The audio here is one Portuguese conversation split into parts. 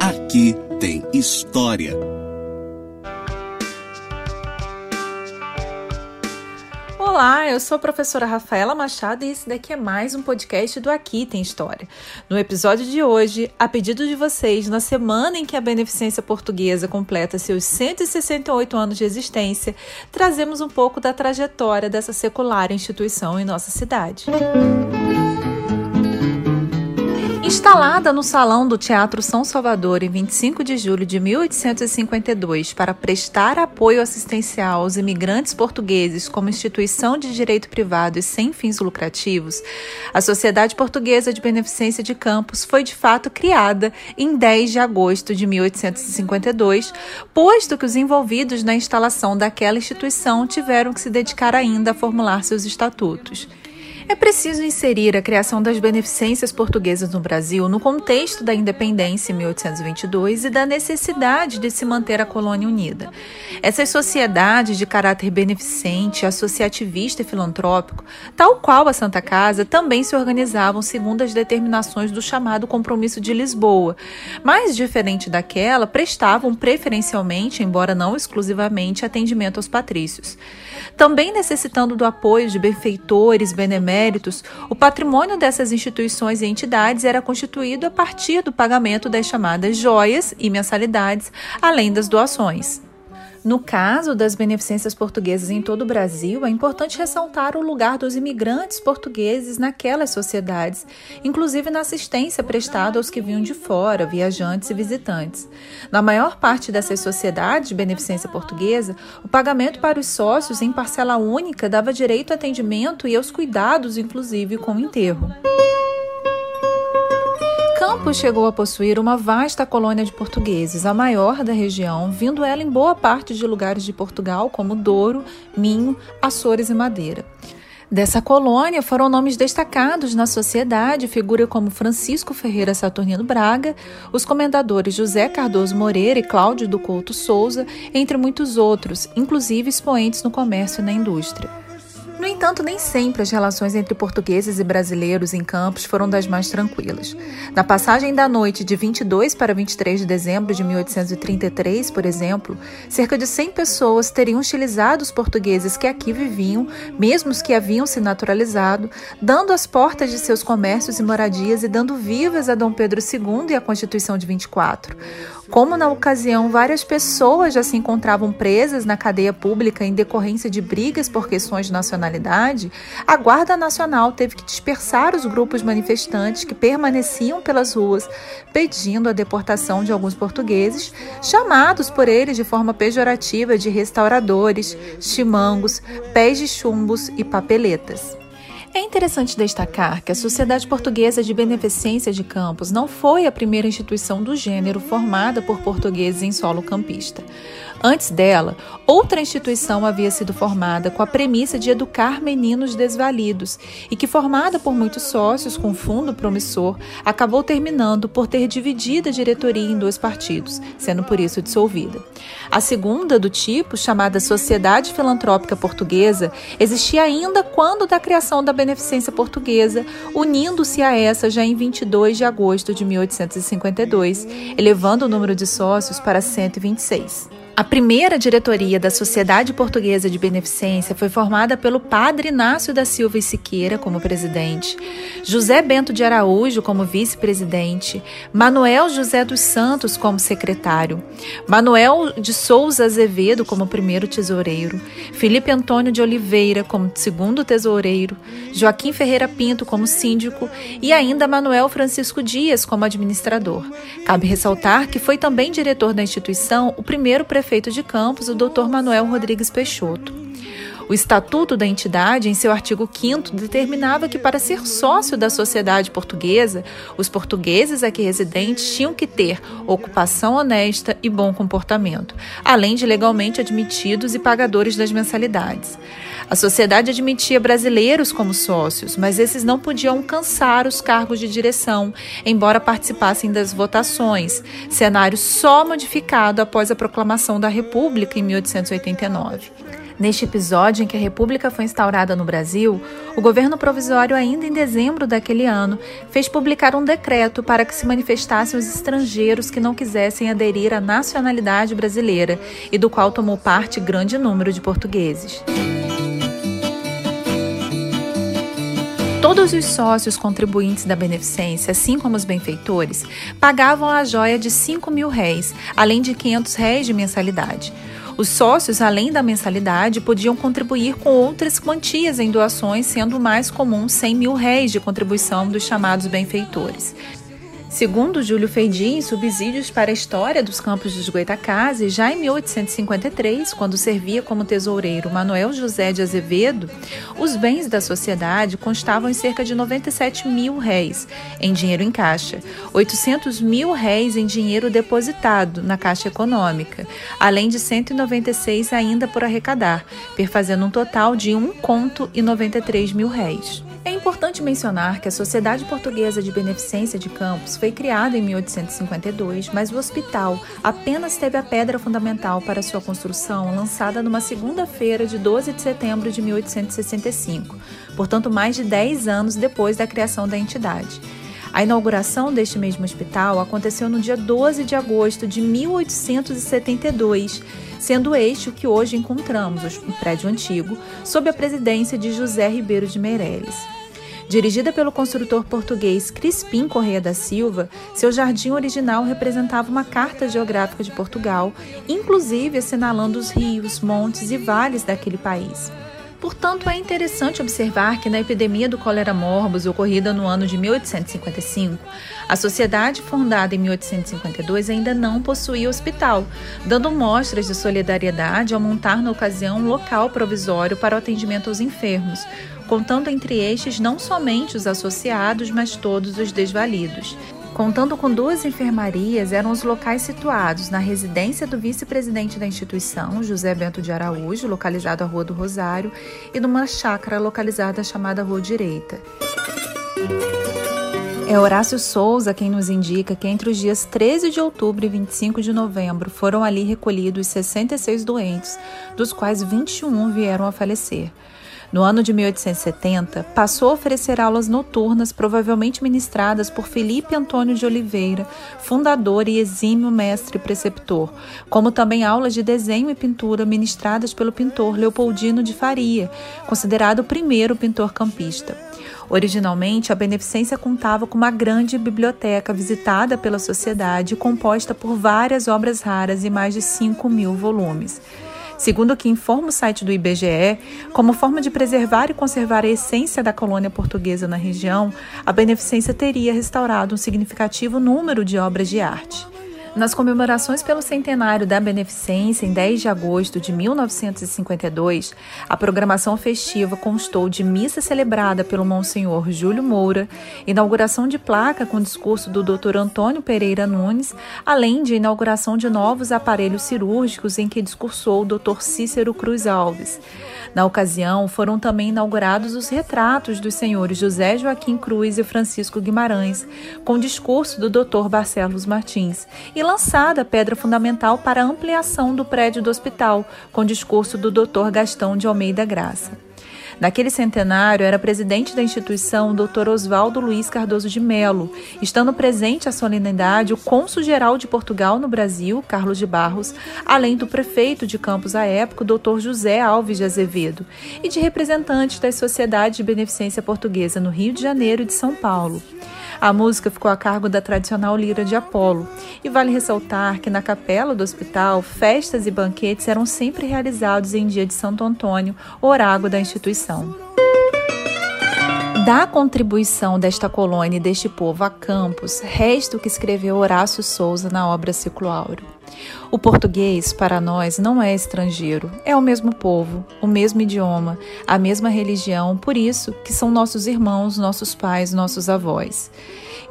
Aqui tem história. Olá, eu sou a professora Rafaela Machado e esse daqui é mais um podcast do Aqui Tem História. No episódio de hoje, a pedido de vocês, na semana em que a Beneficência Portuguesa completa seus 168 anos de existência, trazemos um pouco da trajetória dessa secular instituição em nossa cidade. Música Instalada no Salão do Teatro São Salvador em 25 de julho de 1852 para prestar apoio assistencial aos imigrantes portugueses como instituição de direito privado e sem fins lucrativos, a Sociedade Portuguesa de Beneficência de Campos foi de fato criada em 10 de agosto de 1852, posto que os envolvidos na instalação daquela instituição tiveram que se dedicar ainda a formular seus estatutos. É preciso inserir a criação das beneficências portuguesas no Brasil no contexto da independência em 1822 e da necessidade de se manter a colônia unida. Essas sociedades de caráter beneficente, associativista e filantrópico, tal qual a Santa Casa, também se organizavam segundo as determinações do chamado Compromisso de Lisboa, mas, diferente daquela, prestavam preferencialmente, embora não exclusivamente, atendimento aos patrícios. Também necessitando do apoio de benfeitores, beneméritos, o patrimônio dessas instituições e entidades era constituído a partir do pagamento das chamadas joias e mensalidades, além das doações. No caso das beneficências portuguesas em todo o Brasil, é importante ressaltar o lugar dos imigrantes portugueses naquelas sociedades, inclusive na assistência prestada aos que vinham de fora, viajantes e visitantes. Na maior parte dessas sociedades de beneficência portuguesa, o pagamento para os sócios em parcela única dava direito a atendimento e aos cuidados, inclusive com o enterro. Campos chegou a possuir uma vasta colônia de portugueses, a maior da região, vindo ela em boa parte de lugares de Portugal, como Douro, Minho, Açores e Madeira. Dessa colônia foram nomes destacados na sociedade, figura como Francisco Ferreira Saturnino Braga, os comendadores José Cardoso Moreira e Cláudio do Couto Souza, entre muitos outros, inclusive expoentes no comércio e na indústria. No entanto, nem sempre as relações entre portugueses e brasileiros em Campos foram das mais tranquilas. Na passagem da noite de 22 para 23 de dezembro de 1833, por exemplo, cerca de 100 pessoas teriam hostilizado os portugueses que aqui viviam, mesmo os que haviam se naturalizado, dando as portas de seus comércios e moradias e dando vivas a Dom Pedro II e a Constituição de 24. Como na ocasião várias pessoas já se encontravam presas na cadeia pública em decorrência de brigas por questões de nacionalidade, a Guarda Nacional teve que dispersar os grupos manifestantes que permaneciam pelas ruas pedindo a deportação de alguns portugueses, chamados por eles de forma pejorativa de restauradores, chimangos, pés de chumbos e papeletas. É interessante destacar que a Sociedade Portuguesa de Beneficência de Campos não foi a primeira instituição do gênero formada por portugueses em solo campista. Antes dela, outra instituição havia sido formada com a premissa de educar meninos desvalidos e que, formada por muitos sócios com fundo promissor, acabou terminando por ter dividido a diretoria em dois partidos, sendo por isso dissolvida. A segunda, do tipo, chamada Sociedade Filantrópica Portuguesa, existia ainda quando da criação da Beneficência Portuguesa, unindo-se a essa já em 22 de agosto de 1852, elevando o número de sócios para 126. A primeira diretoria da Sociedade Portuguesa de Beneficência foi formada pelo padre Inácio da Silva e Siqueira como presidente, José Bento de Araújo como vice-presidente, Manuel José dos Santos como secretário, Manuel de Souza Azevedo como primeiro tesoureiro, Felipe Antônio de Oliveira como segundo tesoureiro, Joaquim Ferreira Pinto como síndico e ainda Manuel Francisco Dias como administrador. Cabe ressaltar que foi também diretor da instituição o primeiro prefeito prefeito de Campos, o Dr. Manuel Rodrigues Peixoto. O estatuto da entidade, em seu artigo 5 determinava que para ser sócio da sociedade portuguesa, os portugueses aqui residentes tinham que ter ocupação honesta e bom comportamento, além de legalmente admitidos e pagadores das mensalidades. A sociedade admitia brasileiros como sócios, mas esses não podiam alcançar os cargos de direção, embora participassem das votações, cenário só modificado após a proclamação da República em 1889. Neste episódio em que a República foi instaurada no Brasil, o governo provisório, ainda em dezembro daquele ano, fez publicar um decreto para que se manifestassem os estrangeiros que não quisessem aderir à nacionalidade brasileira e do qual tomou parte grande número de portugueses. Todos os sócios contribuintes da beneficência, assim como os benfeitores, pagavam a joia de 5 mil réis, além de 500 réis de mensalidade. Os sócios, além da mensalidade, podiam contribuir com outras quantias em doações, sendo mais comum 100 mil réis de contribuição dos chamados benfeitores. Segundo Júlio Feijin, subsídios para a história dos campos dos Goitacazes, já em 1853, quando servia como tesoureiro Manuel José de Azevedo, os bens da sociedade constavam em cerca de 97 mil réis em dinheiro em caixa, 800 mil réis em dinheiro depositado na Caixa Econômica, além de 196 ainda por arrecadar, perfazendo um total de 1 conto e 93 mil réis. É importante mencionar que a Sociedade Portuguesa de Beneficência de Campos foi criada em 1852, mas o hospital apenas teve a pedra fundamental para sua construção lançada numa segunda-feira de 12 de setembro de 1865, portanto, mais de 10 anos depois da criação da entidade. A inauguração deste mesmo hospital aconteceu no dia 12 de agosto de 1872, sendo o que hoje encontramos, o prédio antigo, sob a presidência de José Ribeiro de Meireles. Dirigida pelo construtor português Crispim Correia da Silva, seu jardim original representava uma carta geográfica de Portugal, inclusive assinalando os rios, montes e vales daquele país. Portanto, é interessante observar que na epidemia do cólera morbus ocorrida no ano de 1855, a sociedade fundada em 1852 ainda não possuía hospital, dando mostras de solidariedade ao montar na ocasião um local provisório para o atendimento aos enfermos, contando entre estes não somente os associados, mas todos os desvalidos. Contando com duas enfermarias, eram os locais situados na residência do vice-presidente da instituição, José Bento de Araújo, localizado à Rua do Rosário, e numa chácara localizada chamada Rua Direita. É Horácio Souza quem nos indica que entre os dias 13 de outubro e 25 de novembro foram ali recolhidos 66 doentes, dos quais 21 vieram a falecer. No ano de 1870, passou a oferecer aulas noturnas, provavelmente ministradas por Felipe Antônio de Oliveira, fundador e exímio mestre preceptor, como também aulas de desenho e pintura ministradas pelo pintor Leopoldino de Faria, considerado o primeiro pintor campista. Originalmente, a beneficência contava com uma grande biblioteca visitada pela sociedade, composta por várias obras raras e mais de 5 mil volumes. Segundo o que informa o site do IBGE, como forma de preservar e conservar a essência da colônia portuguesa na região, a beneficência teria restaurado um significativo número de obras de arte. Nas comemorações pelo centenário da Beneficência, em 10 de agosto de 1952, a programação festiva constou de missa celebrada pelo Monsenhor Júlio Moura, inauguração de placa com discurso do Dr. Antônio Pereira Nunes, além de inauguração de novos aparelhos cirúrgicos em que discursou o Dr. Cícero Cruz Alves. Na ocasião, foram também inaugurados os retratos dos senhores José Joaquim Cruz e Francisco Guimarães, com discurso do Dr. Barcelos Martins, e lançada a pedra fundamental para a ampliação do prédio do hospital, com discurso do Dr. Gastão de Almeida Graça. Naquele centenário, era presidente da instituição o Dr. Oswaldo Luiz Cardoso de Melo, estando presente à solenidade o cônsul-geral de Portugal no Brasil, Carlos de Barros, além do prefeito de Campos à época, o Dr. José Alves de Azevedo, e de representantes das sociedades de beneficência portuguesa no Rio de Janeiro e de São Paulo. A música ficou a cargo da tradicional lira de Apolo, e vale ressaltar que na capela do hospital, festas e banquetes eram sempre realizados em dia de Santo Antônio, orágo da instituição. Da contribuição desta colônia e deste povo a Campos, resta o que escreveu Horácio Souza na obra Ciclo Áureo. O português, para nós, não é estrangeiro, é o mesmo povo, o mesmo idioma, a mesma religião, por isso que são nossos irmãos, nossos pais, nossos avós.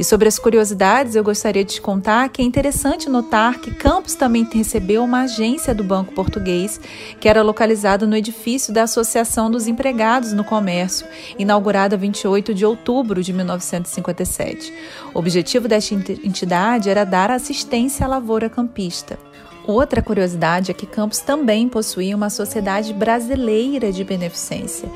E sobre as curiosidades, eu gostaria de te contar que é interessante notar que Campos também recebeu uma agência do Banco Português, que era localizada no edifício da Associação dos Empregados no Comércio, inaugurada 28 de outubro de 1957. O objetivo desta entidade era dar assistência à lavoura campista. Outra curiosidade é que Campos também possuía uma sociedade brasileira de beneficência.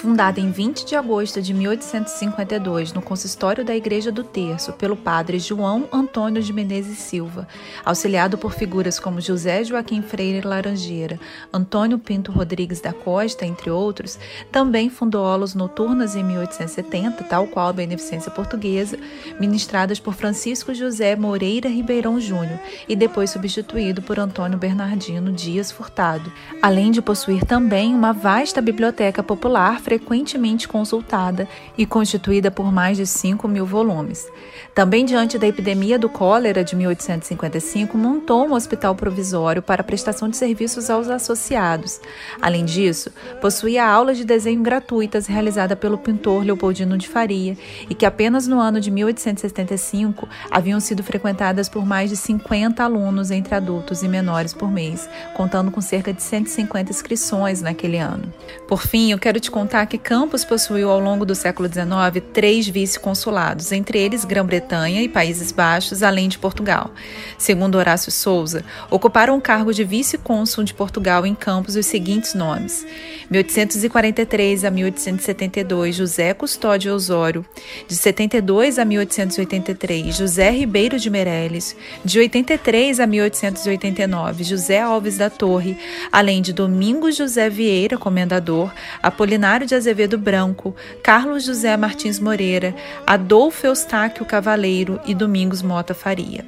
Fundada em 20 de agosto de 1852 no consistório da Igreja do Terço pelo padre João Antônio de Menezes Silva, auxiliado por figuras como José Joaquim Freire Laranjeira, Antônio Pinto Rodrigues da Costa, entre outros, também fundou aulas noturnas em 1870, tal qual a Beneficência Portuguesa, ministradas por Francisco José Moreira Ribeirão Júnior e depois substituído por Antônio Bernardino Dias Furtado, além de possuir também uma vasta biblioteca popular frequentemente consultada e constituída por mais de 5 mil volumes. Também diante da epidemia do cólera de 1855, montou um hospital provisório para prestação de serviços aos associados. Além disso, possuía aulas de desenho gratuitas realizadas pelo pintor Leopoldino de Faria e que apenas no ano de 1875 haviam sido frequentadas por mais de 50 alunos entre adultos e menores por mês, contando com cerca de 150 inscrições naquele ano. Por fim, eu quero te contar que Campos possuiu ao longo do século XIX três vice-consulados, entre eles Grã-Bretanha e Países Baixos, além de Portugal. Segundo Horácio Souza, ocuparam o cargo de vice-cônsul de Portugal em Campos os seguintes nomes: 1843 a 1872, José Custódio Osório, de 72 a 1883, José Ribeiro de Meirelles, de 83 a 1889, José Alves da Torre, além de Domingos José Vieira, comendador, Apolinário de Azevedo Branco, Carlos José Martins Moreira, Adolfo Eustáquio Cavaleiro e Domingos Mota Faria.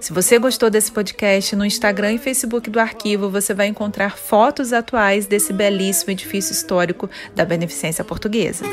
Se você gostou desse podcast, no Instagram e Facebook do arquivo você vai encontrar fotos atuais desse belíssimo edifício histórico da Beneficência Portuguesa.